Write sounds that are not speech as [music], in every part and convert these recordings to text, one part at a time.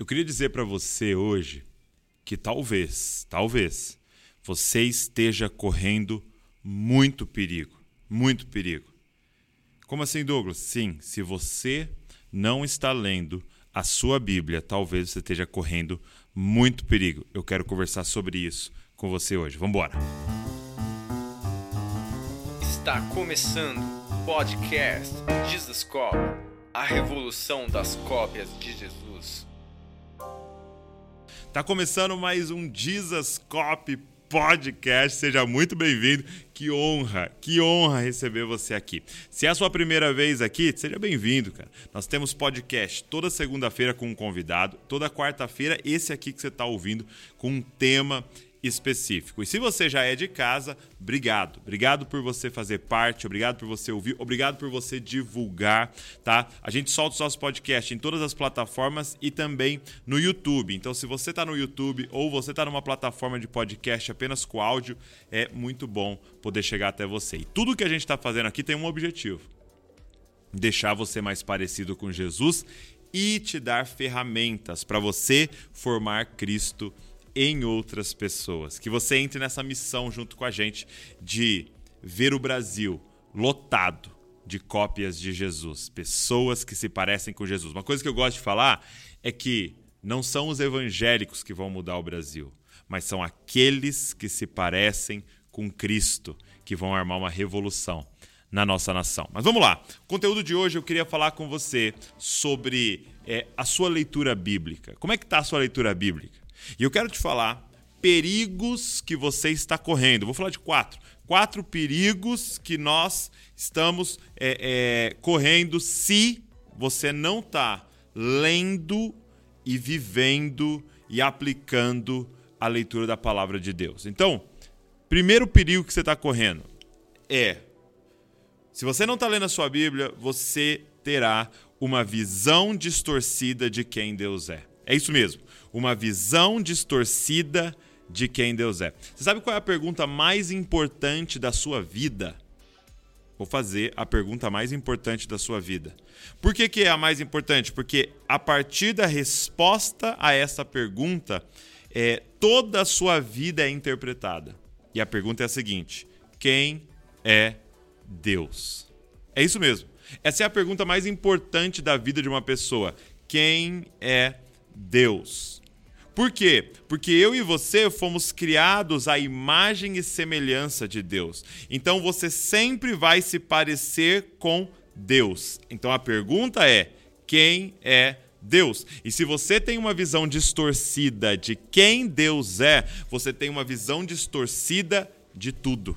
Eu queria dizer para você hoje que talvez, talvez, você esteja correndo muito perigo, muito perigo. Como assim, Douglas? Sim, se você não está lendo a sua Bíblia, talvez você esteja correndo muito perigo. Eu quero conversar sobre isso com você hoje. Vamos embora. Está começando o podcast Jesus Cop, a revolução das cópias de Jesus. Tá começando mais um Jesus Cop podcast. Seja muito bem-vindo. Que honra, que honra receber você aqui. Se é a sua primeira vez aqui, seja bem-vindo, cara. Nós temos podcast toda segunda-feira com um convidado, toda quarta-feira esse aqui que você está ouvindo com um tema específico. E se você já é de casa, obrigado. Obrigado por você fazer parte, obrigado por você ouvir, obrigado por você divulgar, tá? A gente solta os nossos podcasts em todas as plataformas e também no YouTube. Então, se você está no YouTube ou você está numa plataforma de podcast apenas com áudio, é muito bom poder chegar até você. E tudo que a gente está fazendo aqui tem um objetivo: deixar você mais parecido com Jesus e te dar ferramentas para você formar Cristo em outras pessoas. Que você entre nessa missão junto com a gente de ver o Brasil lotado de cópias de Jesus, pessoas que se parecem com Jesus. Uma coisa que eu gosto de falar é que não são os evangélicos que vão mudar o Brasil, mas são aqueles que se parecem com Cristo que vão armar uma revolução na nossa nação. Mas vamos lá. O conteúdo de hoje eu queria falar com você sobre é, a sua leitura bíblica. Como é que está a sua leitura bíblica? E eu quero te falar perigos que você está correndo. Vou falar de quatro. Quatro perigos que nós estamos é, é, correndo se você não está lendo e vivendo e aplicando a leitura da palavra de Deus. Então, primeiro perigo que você está correndo é: se você não está lendo a sua Bíblia, você terá uma visão distorcida de quem Deus é. É isso mesmo uma visão distorcida de quem Deus é. Você sabe qual é a pergunta mais importante da sua vida? Vou fazer a pergunta mais importante da sua vida. Por que, que é a mais importante? Porque a partir da resposta a essa pergunta, é, toda a sua vida é interpretada. E a pergunta é a seguinte: quem é Deus? É isso mesmo. Essa é a pergunta mais importante da vida de uma pessoa. Quem é Deus? Por quê? Porque eu e você fomos criados à imagem e semelhança de Deus. Então você sempre vai se parecer com Deus. Então a pergunta é: quem é Deus. E se você tem uma visão distorcida de quem Deus é, você tem uma visão distorcida de tudo.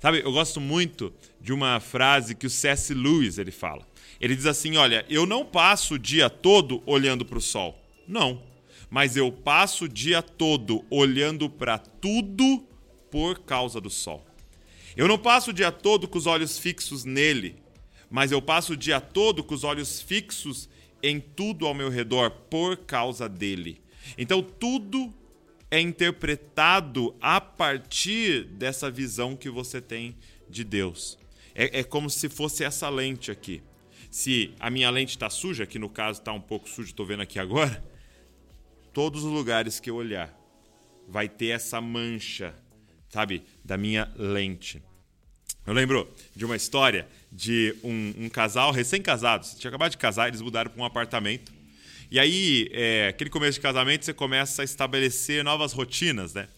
Sabe, eu gosto muito de uma frase que o C.S. Lewis ele fala. Ele diz assim: "Olha, eu não passo o dia todo olhando para o sol. Não mas eu passo o dia todo olhando para tudo por causa do sol. Eu não passo o dia todo com os olhos fixos nele, mas eu passo o dia todo com os olhos fixos em tudo ao meu redor por causa dele. Então tudo é interpretado a partir dessa visão que você tem de Deus. É, é como se fosse essa lente aqui. Se a minha lente está suja, que no caso está um pouco suja, estou vendo aqui agora, todos os lugares que eu olhar, vai ter essa mancha, sabe, da minha lente. Eu lembro de uma história de um, um casal recém-casados, tinha acabado de casar, eles mudaram para um apartamento. E aí, é, aquele começo de casamento, você começa a estabelecer novas rotinas, né?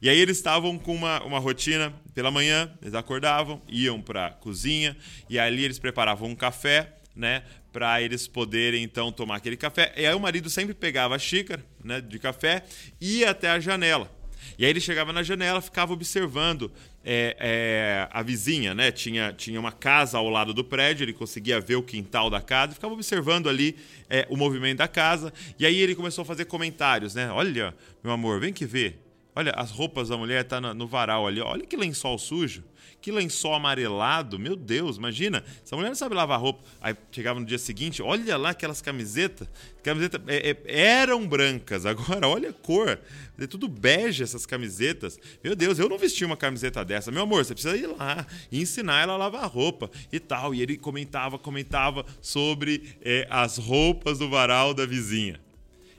E aí eles estavam com uma, uma rotina pela manhã, eles acordavam, iam para a cozinha e ali eles preparavam um café, né? para eles poderem então tomar aquele café. E aí o marido sempre pegava a xícara né, de café e ia até a janela. E aí ele chegava na janela, ficava observando é, é, a vizinha, né? Tinha, tinha uma casa ao lado do prédio, ele conseguia ver o quintal da casa, ficava observando ali é, o movimento da casa. E aí ele começou a fazer comentários, né? Olha, meu amor, vem que ver. Olha, as roupas da mulher tá no varal ali. Olha que lençol sujo. Que lençol amarelado, meu Deus, imagina. Essa mulher não sabe lavar roupa. Aí chegava no dia seguinte, olha lá aquelas camisetas. Camisetas é, é, eram brancas, [laughs] agora olha a cor. É tudo bege essas camisetas. Meu Deus, eu não vesti uma camiseta dessa. Meu amor, você precisa ir lá e ensinar ela a lavar roupa e tal. E ele comentava, comentava sobre é, as roupas do varal da vizinha.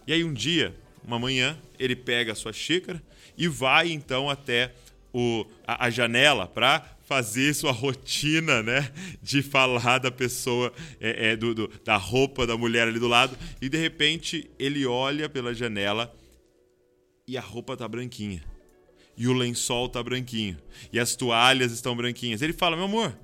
E aí um dia, uma manhã, ele pega a sua xícara e vai então até o, a, a janela para fazer sua rotina, né? De falar da pessoa, é, é, do, do, da roupa da mulher ali do lado. E de repente ele olha pela janela e a roupa tá branquinha. E o lençol tá branquinho. E as toalhas estão branquinhas. Ele fala: Meu amor,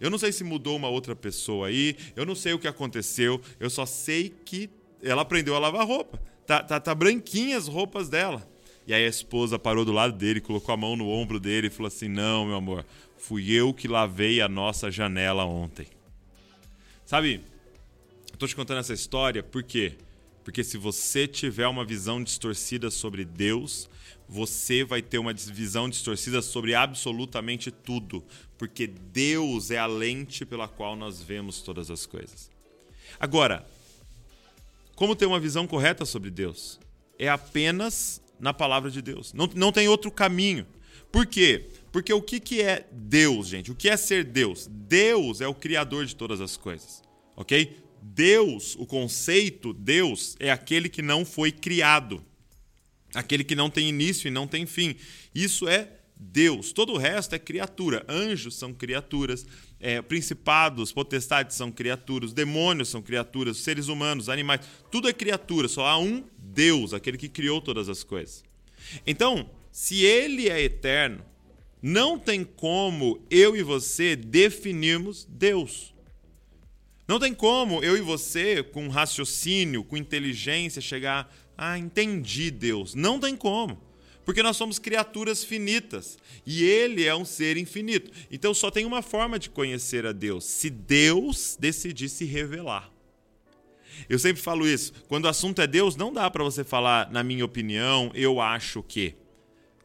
eu não sei se mudou uma outra pessoa aí, eu não sei o que aconteceu, eu só sei que ela aprendeu a lavar roupa. Tá, tá, tá branquinha as roupas dela. E aí a esposa parou do lado dele, colocou a mão no ombro dele e falou assim: Não, meu amor, fui eu que lavei a nossa janela ontem. Sabe, eu tô te contando essa história por quê? Porque se você tiver uma visão distorcida sobre Deus, você vai ter uma visão distorcida sobre absolutamente tudo, porque Deus é a lente pela qual nós vemos todas as coisas. Agora, como ter uma visão correta sobre Deus? É apenas na palavra de Deus. Não, não tem outro caminho. Por quê? Porque o que, que é Deus, gente? O que é ser Deus? Deus é o criador de todas as coisas, ok? Deus, o conceito Deus, é aquele que não foi criado, aquele que não tem início e não tem fim. Isso é Deus. Todo o resto é criatura. Anjos são criaturas, é, principados, potestades são criaturas, demônios são criaturas, seres humanos, animais, tudo é criatura. Só há um Deus, aquele que criou todas as coisas. Então, se ele é eterno, não tem como eu e você definirmos Deus. Não tem como eu e você, com raciocínio, com inteligência, chegar a ah, entendi Deus. Não tem como. Porque nós somos criaturas finitas e Ele é um ser infinito. Então só tem uma forma de conhecer a Deus: se Deus decidir se revelar. Eu sempre falo isso. Quando o assunto é Deus, não dá para você falar, na minha opinião, eu acho que.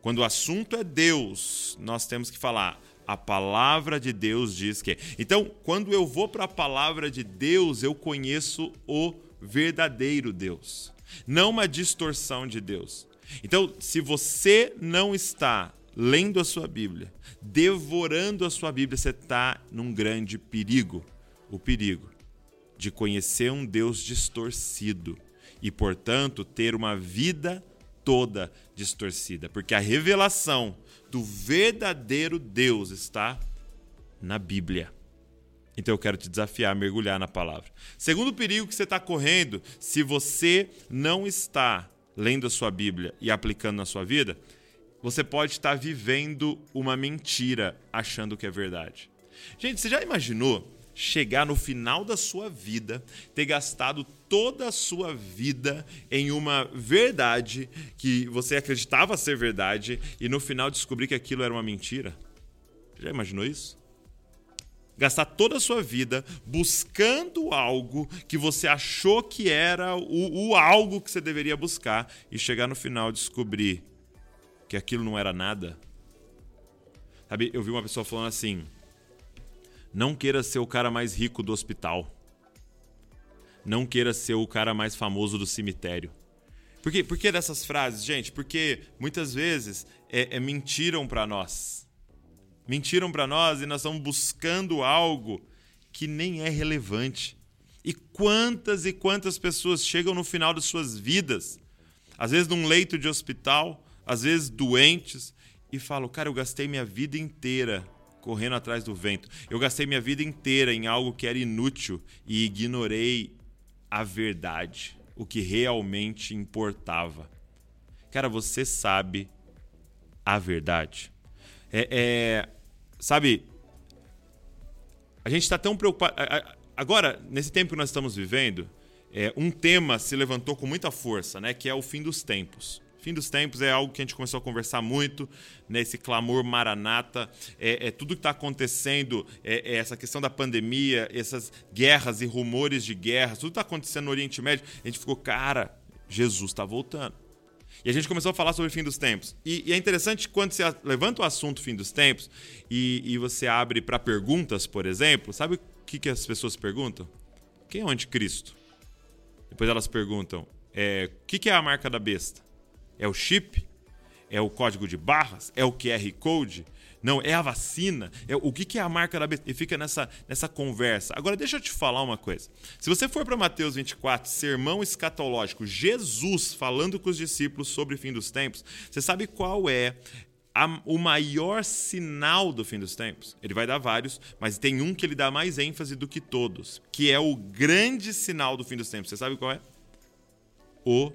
Quando o assunto é Deus, nós temos que falar. A palavra de Deus diz que. Então, quando eu vou para a palavra de Deus, eu conheço o verdadeiro Deus, não uma distorção de Deus. Então, se você não está lendo a sua Bíblia, devorando a sua Bíblia, você está num grande perigo. O perigo de conhecer um Deus distorcido e, portanto, ter uma vida toda distorcida, porque a revelação do verdadeiro Deus está na Bíblia. Então eu quero te desafiar a mergulhar na palavra. Segundo perigo que você está correndo, se você não está lendo a sua Bíblia e aplicando na sua vida, você pode estar vivendo uma mentira achando que é verdade. Gente, você já imaginou chegar no final da sua vida, ter gastado toda a sua vida em uma verdade que você acreditava ser verdade e no final descobrir que aquilo era uma mentira? Já imaginou isso? Gastar toda a sua vida buscando algo que você achou que era o, o algo que você deveria buscar e chegar no final descobrir que aquilo não era nada? Sabe, eu vi uma pessoa falando assim: não queira ser o cara mais rico do hospital. Não queira ser o cara mais famoso do cemitério. Por, quê? Por que dessas frases, gente? Porque muitas vezes é, é mentiram para nós. Mentiram para nós e nós estamos buscando algo que nem é relevante. E quantas e quantas pessoas chegam no final de suas vidas, às vezes num leito de hospital, às vezes doentes, e falam: Cara, eu gastei minha vida inteira correndo atrás do vento. Eu gastei minha vida inteira em algo que era inútil e ignorei a verdade, o que realmente importava. Cara, você sabe a verdade. É, é sabe, a gente está tão preocupado. Agora, nesse tempo que nós estamos vivendo, é, um tema se levantou com muita força, né, que é o fim dos tempos. Fim dos tempos é algo que a gente começou a conversar muito, nesse né, clamor maranata, é, é tudo que está acontecendo, é, é, essa questão da pandemia, essas guerras e rumores de guerras, tudo está acontecendo no Oriente Médio, a gente ficou, cara, Jesus está voltando. E a gente começou a falar sobre o fim dos tempos. E, e é interessante quando você levanta o assunto fim dos tempos e, e você abre para perguntas, por exemplo, sabe o que, que as pessoas perguntam? Quem é o anticristo? Depois elas perguntam: é, o que, que é a marca da besta? É o chip? É o código de barras? É o QR Code? Não, é a vacina. É, o que, que é a marca da besta? E fica nessa, nessa conversa. Agora, deixa eu te falar uma coisa. Se você for para Mateus 24, sermão escatológico, Jesus falando com os discípulos sobre o fim dos tempos, você sabe qual é a, o maior sinal do fim dos tempos? Ele vai dar vários, mas tem um que ele dá mais ênfase do que todos, que é o grande sinal do fim dos tempos. Você sabe qual é? O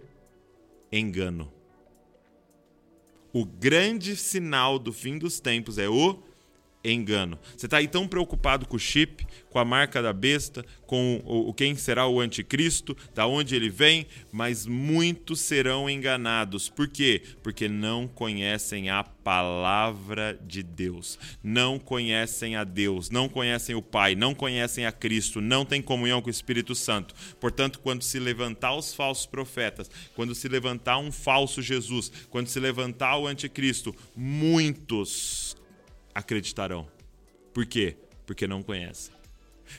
engano. O grande sinal do fim dos tempos é o engano. Você está aí tão preocupado com o chip, com a marca da besta, com o, quem será o anticristo, da onde ele vem, mas muitos serão enganados. Por quê? Porque não conhecem a palavra de Deus, não conhecem a Deus, não conhecem o Pai, não conhecem a Cristo, não têm comunhão com o Espírito Santo. Portanto, quando se levantar os falsos profetas, quando se levantar um falso Jesus, quando se levantar o anticristo, muitos acreditarão. Por quê? Porque não conhecem.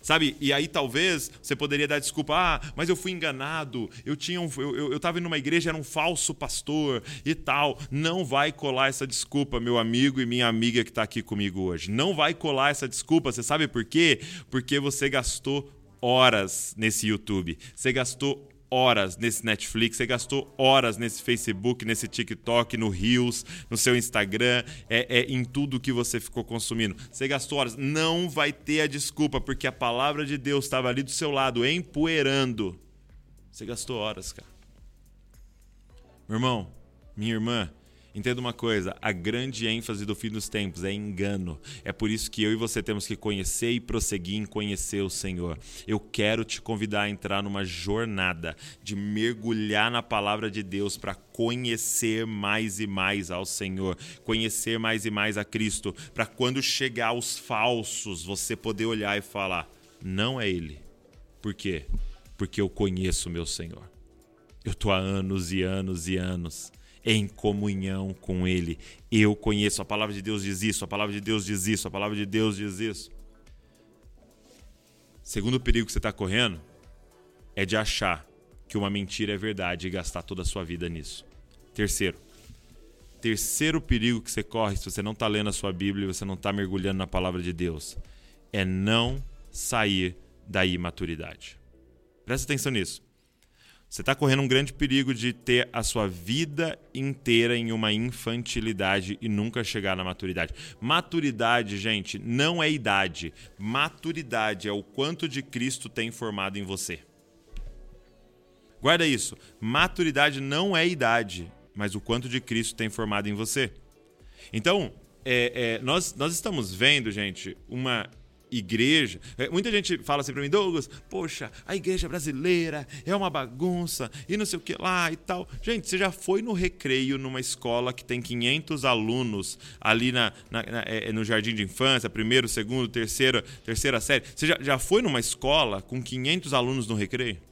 Sabe? E aí talvez você poderia dar desculpa, ah, mas eu fui enganado, eu tinha um, eu, eu, eu tava igreja, era um falso pastor e tal. Não vai colar essa desculpa, meu amigo e minha amiga que está aqui comigo hoje. Não vai colar essa desculpa, você sabe por quê? Porque você gastou horas nesse YouTube. Você gastou horas nesse Netflix, você gastou horas nesse Facebook, nesse TikTok, no Reels, no seu Instagram, é, é, em tudo que você ficou consumindo. Você gastou horas. Não vai ter a desculpa, porque a palavra de Deus estava ali do seu lado, empoeirando. Você gastou horas, cara. Meu irmão, minha irmã, Entenda uma coisa: a grande ênfase do fim dos tempos é engano. É por isso que eu e você temos que conhecer e prosseguir em conhecer o Senhor. Eu quero te convidar a entrar numa jornada de mergulhar na palavra de Deus para conhecer mais e mais ao Senhor, conhecer mais e mais a Cristo, para quando chegar os falsos, você poder olhar e falar: não é Ele. Por quê? Porque eu conheço meu Senhor. Eu estou há anos e anos e anos em comunhão com Ele. Eu conheço, a palavra de Deus diz isso, a palavra de Deus diz isso, a palavra de Deus diz isso. Segundo perigo que você está correndo é de achar que uma mentira é verdade e gastar toda a sua vida nisso. Terceiro, terceiro perigo que você corre se você não está lendo a sua Bíblia e você não está mergulhando na palavra de Deus é não sair da imaturidade. Presta atenção nisso. Você está correndo um grande perigo de ter a sua vida inteira em uma infantilidade e nunca chegar na maturidade. Maturidade, gente, não é idade. Maturidade é o quanto de Cristo tem formado em você. Guarda isso. Maturidade não é idade, mas o quanto de Cristo tem formado em você. Então, é, é, nós, nós estamos vendo, gente, uma igreja. É, muita gente fala assim para mim, Douglas, poxa, a igreja brasileira é uma bagunça e não sei o que lá e tal. Gente, você já foi no recreio numa escola que tem 500 alunos ali na, na, na é, no jardim de infância, primeiro, segundo, terceira, terceira série? Você já, já foi numa escola com 500 alunos no recreio?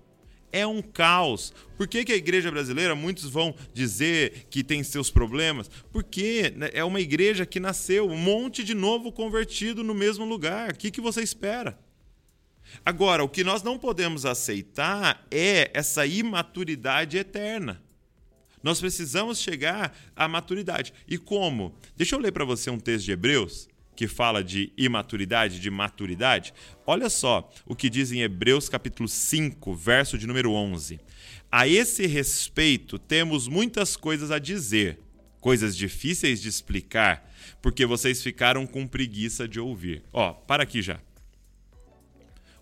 É um caos. Por que, que, a igreja brasileira, muitos vão dizer que tem seus problemas? Porque né, é uma igreja que nasceu um monte de novo convertido no mesmo lugar. O que, que você espera? Agora, o que nós não podemos aceitar é essa imaturidade eterna. Nós precisamos chegar à maturidade. E como? Deixa eu ler para você um texto de Hebreus que fala de imaturidade, de maturidade, olha só o que diz em Hebreus capítulo 5, verso de número 11. A esse respeito, temos muitas coisas a dizer, coisas difíceis de explicar, porque vocês ficaram com preguiça de ouvir. Ó, para aqui já.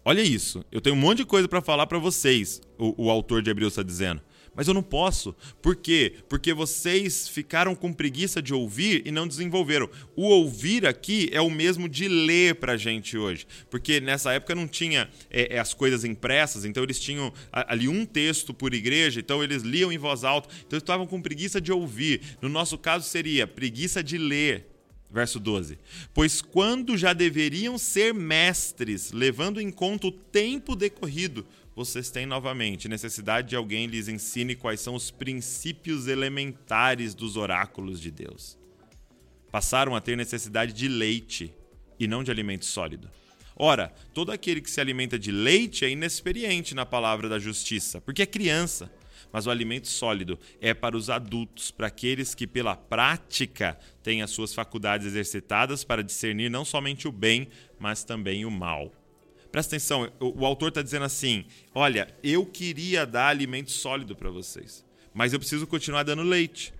Olha isso, eu tenho um monte de coisa para falar para vocês, o, o autor de Hebreus está dizendo. Mas eu não posso. Por quê? Porque vocês ficaram com preguiça de ouvir e não desenvolveram. O ouvir aqui é o mesmo de ler para a gente hoje. Porque nessa época não tinha é, é, as coisas impressas, então eles tinham ali um texto por igreja, então eles liam em voz alta. Então eles estavam com preguiça de ouvir. No nosso caso seria preguiça de ler. Verso 12: Pois quando já deveriam ser mestres, levando em conta o tempo decorrido, vocês têm novamente necessidade de alguém lhes ensine quais são os princípios elementares dos oráculos de Deus. Passaram a ter necessidade de leite e não de alimento sólido. Ora, todo aquele que se alimenta de leite é inexperiente na palavra da justiça, porque é criança. Mas o alimento sólido é para os adultos, para aqueles que, pela prática, têm as suas faculdades exercitadas para discernir não somente o bem, mas também o mal. Presta atenção, o, o autor está dizendo assim: olha, eu queria dar alimento sólido para vocês, mas eu preciso continuar dando leite.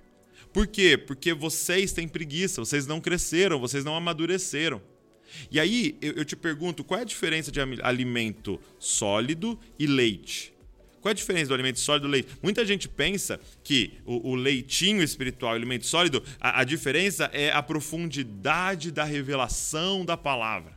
Por quê? Porque vocês têm preguiça, vocês não cresceram, vocês não amadureceram. E aí eu, eu te pergunto, qual é a diferença de alimento sólido e leite? Qual é a diferença do alimento sólido e leite? Muita gente pensa que o, o leitinho espiritual o alimento sólido, a, a diferença é a profundidade da revelação da palavra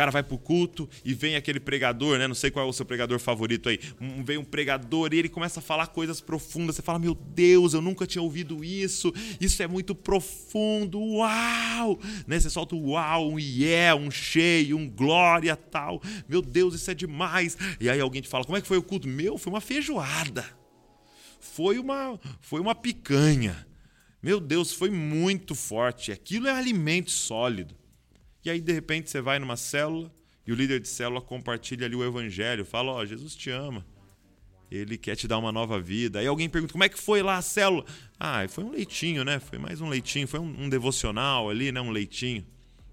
cara vai pro culto e vem aquele pregador, né? Não sei qual é o seu pregador favorito aí. Um, vem um pregador e ele começa a falar coisas profundas. Você fala, meu Deus, eu nunca tinha ouvido isso. Isso é muito profundo. Uau! Né? Você solta um uau, um yeah, um cheio, um glória tal. Meu Deus, isso é demais. E aí alguém te fala, como é que foi o culto? Meu, foi uma feijoada. Foi uma, foi uma picanha. Meu Deus, foi muito forte. Aquilo é alimento sólido. E aí, de repente, você vai numa célula e o líder de célula compartilha ali o evangelho, fala: Ó, oh, Jesus te ama. Ele quer te dar uma nova vida. Aí alguém pergunta: como é que foi lá a célula? Ah, foi um leitinho, né? Foi mais um leitinho, foi um, um devocional ali, né? Um leitinho.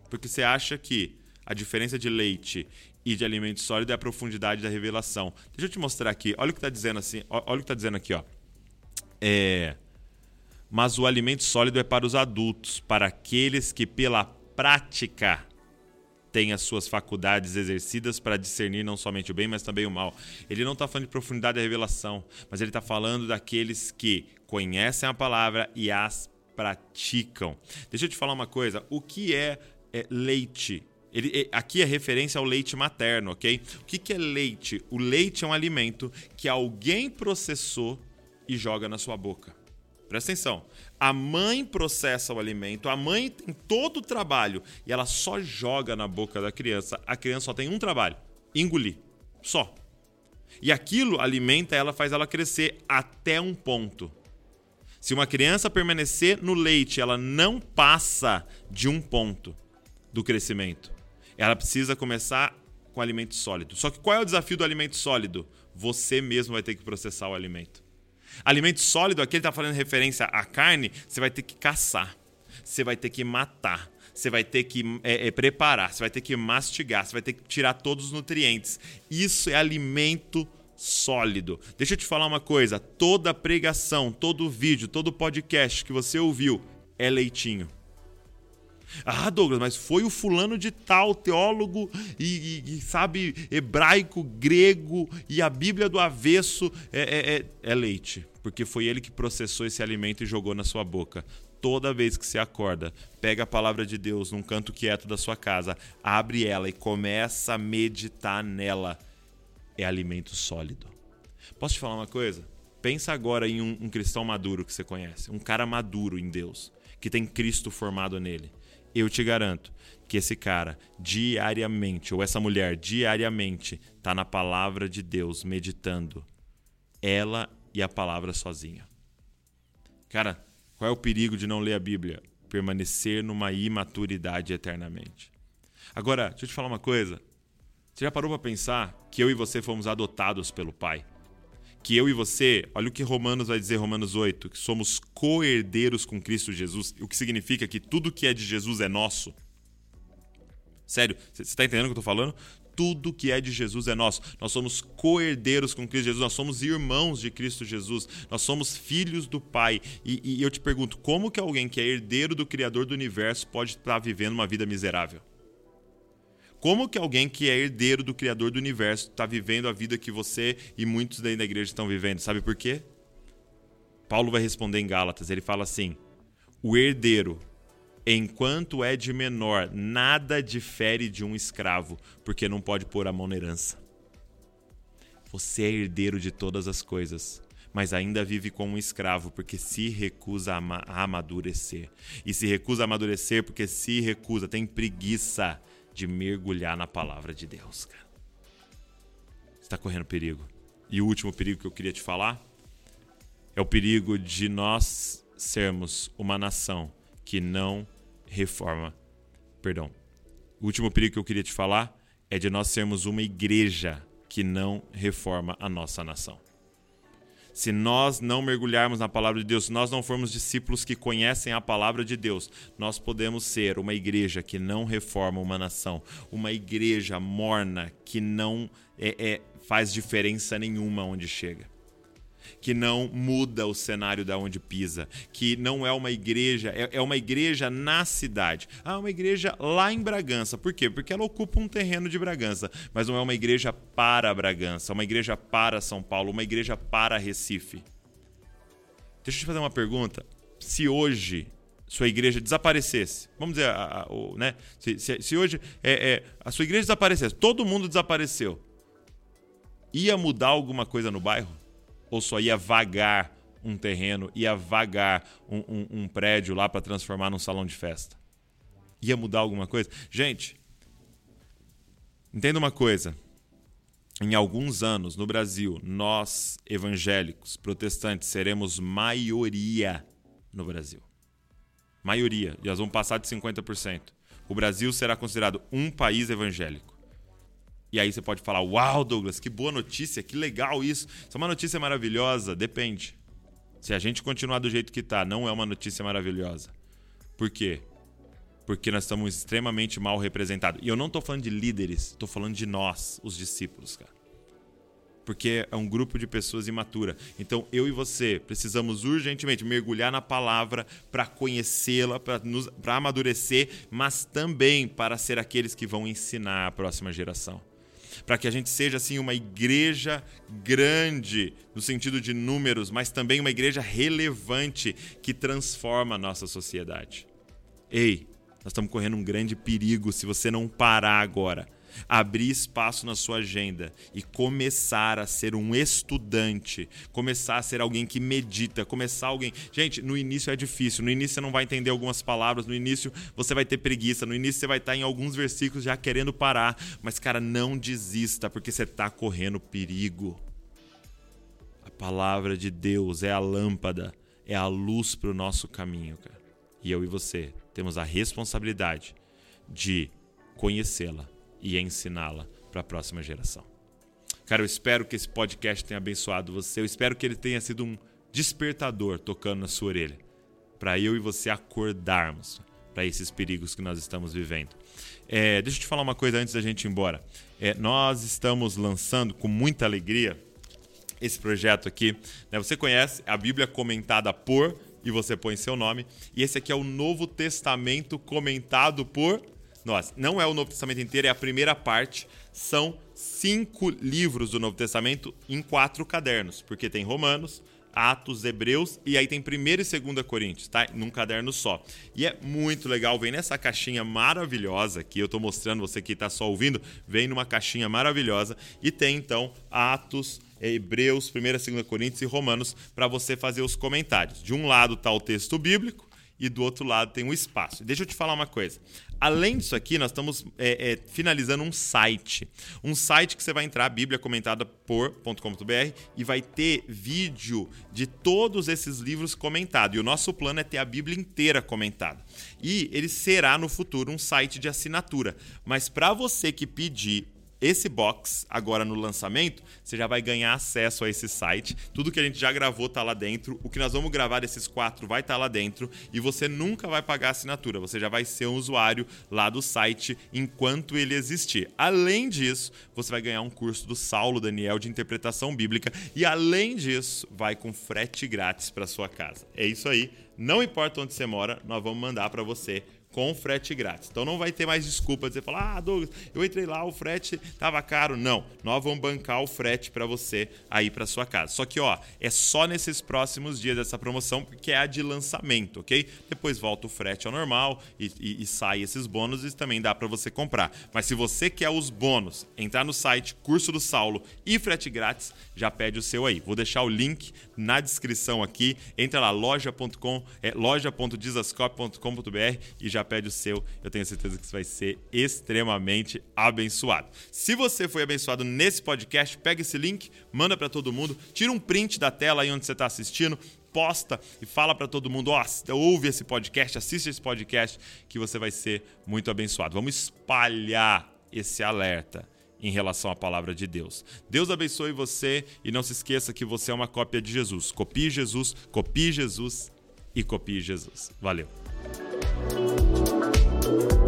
Porque você acha que a diferença de leite e de alimento sólido é a profundidade da revelação. Deixa eu te mostrar aqui. Olha o que está dizendo assim. Olha o que está dizendo aqui, ó. É. Mas o alimento sólido é para os adultos, para aqueles que pela prática tem as suas faculdades exercidas para discernir não somente o bem, mas também o mal. Ele não está falando de profundidade da revelação, mas ele está falando daqueles que conhecem a palavra e as praticam. Deixa eu te falar uma coisa: o que é, é leite? Ele, aqui é referência ao leite materno, ok? O que, que é leite? O leite é um alimento que alguém processou e joga na sua boca. Presta atenção. A mãe processa o alimento, a mãe tem todo o trabalho e ela só joga na boca da criança. A criança só tem um trabalho: engolir. Só. E aquilo alimenta ela, faz ela crescer até um ponto. Se uma criança permanecer no leite, ela não passa de um ponto do crescimento. Ela precisa começar com alimento sólido. Só que qual é o desafio do alimento sólido? Você mesmo vai ter que processar o alimento. Alimento sólido, aqui ele está fazendo referência à carne, você vai ter que caçar, você vai ter que matar, você vai ter que é, é, preparar, você vai ter que mastigar, você vai ter que tirar todos os nutrientes. Isso é alimento sólido. Deixa eu te falar uma coisa: toda pregação, todo vídeo, todo podcast que você ouviu é leitinho. Ah, Douglas, mas foi o fulano de tal, teólogo e, e, e sabe hebraico, grego e a Bíblia do avesso é, é, é, é leite, porque foi ele que processou esse alimento e jogou na sua boca toda vez que você acorda, pega a palavra de Deus num canto quieto da sua casa, abre ela e começa a meditar nela. É alimento sólido. Posso te falar uma coisa? Pensa agora em um, um cristão maduro que você conhece, um cara maduro em Deus, que tem Cristo formado nele eu te garanto que esse cara diariamente, ou essa mulher diariamente, está na palavra de Deus, meditando. Ela e a palavra sozinha. Cara, qual é o perigo de não ler a Bíblia? Permanecer numa imaturidade eternamente. Agora, deixa eu te falar uma coisa. Você já parou para pensar que eu e você fomos adotados pelo Pai? Que eu e você, olha o que Romanos vai dizer, Romanos 8, que somos co-herdeiros com Cristo Jesus, o que significa que tudo que é de Jesus é nosso. Sério, você está entendendo o que eu estou falando? Tudo que é de Jesus é nosso. Nós somos co-herdeiros com Cristo Jesus, nós somos irmãos de Cristo Jesus, nós somos filhos do Pai. E, e eu te pergunto, como que alguém que é herdeiro do Criador do universo pode estar vivendo uma vida miserável? Como que alguém que é herdeiro do Criador do universo está vivendo a vida que você e muitos daí da igreja estão vivendo? Sabe por quê? Paulo vai responder em Gálatas. Ele fala assim: o herdeiro, enquanto é de menor, nada difere de um escravo, porque não pode pôr a mão na herança. Você é herdeiro de todas as coisas, mas ainda vive como um escravo, porque se recusa a amadurecer. E se recusa a amadurecer porque se recusa, tem preguiça de mergulhar na palavra de Deus, cara. Você está correndo perigo. E o último perigo que eu queria te falar é o perigo de nós sermos uma nação que não reforma. Perdão. O último perigo que eu queria te falar é de nós sermos uma igreja que não reforma a nossa nação. Se nós não mergulharmos na palavra de Deus, se nós não formos discípulos que conhecem a palavra de Deus, nós podemos ser uma igreja que não reforma uma nação, uma igreja morna que não é, é, faz diferença nenhuma onde chega que não muda o cenário da onde pisa, que não é uma igreja, é, é uma igreja na cidade. Ah, uma igreja lá em Bragança. Por quê? Porque ela ocupa um terreno de Bragança, mas não é uma igreja para Bragança, é uma igreja para São Paulo, uma igreja para Recife. Deixa eu te fazer uma pergunta. Se hoje sua igreja desaparecesse, vamos dizer, a, a, o, né? Se, se, se hoje é, é, a sua igreja desaparecesse, todo mundo desapareceu, ia mudar alguma coisa no bairro? Ou só ia vagar um terreno, ia vagar um, um, um prédio lá para transformar num salão de festa? Ia mudar alguma coisa? Gente, entenda uma coisa. Em alguns anos, no Brasil, nós, evangélicos, protestantes, seremos maioria no Brasil. Maioria. E nós vamos passar de 50%. O Brasil será considerado um país evangélico. E aí você pode falar: Uau, Douglas, que boa notícia, que legal isso. Isso é uma notícia maravilhosa? Depende. Se a gente continuar do jeito que está, não é uma notícia maravilhosa. Por quê? Porque nós estamos extremamente mal representados. E eu não estou falando de líderes, estou falando de nós, os discípulos, cara. Porque é um grupo de pessoas imatura. Então eu e você precisamos urgentemente mergulhar na palavra para conhecê-la, para amadurecer, mas também para ser aqueles que vão ensinar a próxima geração para que a gente seja assim uma igreja grande no sentido de números, mas também uma igreja relevante que transforma a nossa sociedade. Ei, nós estamos correndo um grande perigo se você não parar agora abrir espaço na sua agenda e começar a ser um estudante, começar a ser alguém que medita, começar alguém. Gente, no início é difícil, no início você não vai entender algumas palavras, no início você vai ter preguiça, no início você vai estar em alguns versículos já querendo parar, mas cara, não desista porque você está correndo perigo. A palavra de Deus é a lâmpada, é a luz para o nosso caminho, cara. E eu e você temos a responsabilidade de conhecê-la e ensiná-la para a próxima geração. Cara, eu espero que esse podcast tenha abençoado você. Eu espero que ele tenha sido um despertador tocando na sua orelha, para eu e você acordarmos para esses perigos que nós estamos vivendo. É, deixa eu te falar uma coisa antes da gente ir embora. É, nós estamos lançando com muita alegria esse projeto aqui. Né? Você conhece a Bíblia comentada por e você põe seu nome. E esse aqui é o Novo Testamento comentado por nós. Não é o Novo Testamento inteiro, é a primeira parte. São cinco livros do Novo Testamento em quatro cadernos, porque tem Romanos, Atos, Hebreus e aí tem 1 e 2 Coríntios, tá? Num caderno só. E é muito legal, vem nessa caixinha maravilhosa que eu tô mostrando, você que tá só ouvindo, vem numa caixinha maravilhosa e tem então Atos, Hebreus, 1 e 2 Coríntios e Romanos para você fazer os comentários. De um lado tá o texto bíblico e do outro lado tem o espaço. Deixa eu te falar uma coisa. Além disso aqui, nós estamos é, é, finalizando um site. Um site que você vai entrar, bibliacomentada por.com.br, e vai ter vídeo de todos esses livros comentados. E o nosso plano é ter a Bíblia inteira comentada. E ele será no futuro um site de assinatura. Mas para você que pedir esse box, agora no lançamento, você já vai ganhar acesso a esse site. Tudo que a gente já gravou tá lá dentro. O que nós vamos gravar desses quatro vai estar tá lá dentro. E você nunca vai pagar assinatura. Você já vai ser um usuário lá do site enquanto ele existir. Além disso, você vai ganhar um curso do Saulo Daniel de interpretação bíblica. E além disso, vai com frete grátis para sua casa. É isso aí. Não importa onde você mora, nós vamos mandar para você com frete grátis. Então não vai ter mais desculpa de você falar: "Ah, Douglas, eu entrei lá, o frete tava caro". Não, nós vamos bancar o frete para você aí para sua casa. Só que, ó, é só nesses próximos dias dessa promoção, porque é a de lançamento, OK? Depois volta o frete ao normal e, e, e sai esses bônus e também dá para você comprar. Mas se você quer os bônus, entrar no site Curso do Saulo e frete grátis, já pede o seu aí. Vou deixar o link na descrição aqui. Entra lá loja.com, é loja.dizascope.com.br e já pede o seu. Eu tenho certeza que você vai ser extremamente abençoado. Se você foi abençoado nesse podcast, pega esse link, manda para todo mundo, tira um print da tela aí onde você está assistindo, posta e fala para todo mundo, ó, oh, ouve esse podcast, assiste esse podcast que você vai ser muito abençoado. Vamos espalhar esse alerta em relação à palavra de Deus. Deus abençoe você e não se esqueça que você é uma cópia de Jesus. Copie Jesus, copie Jesus e copie Jesus. Valeu. Thank you.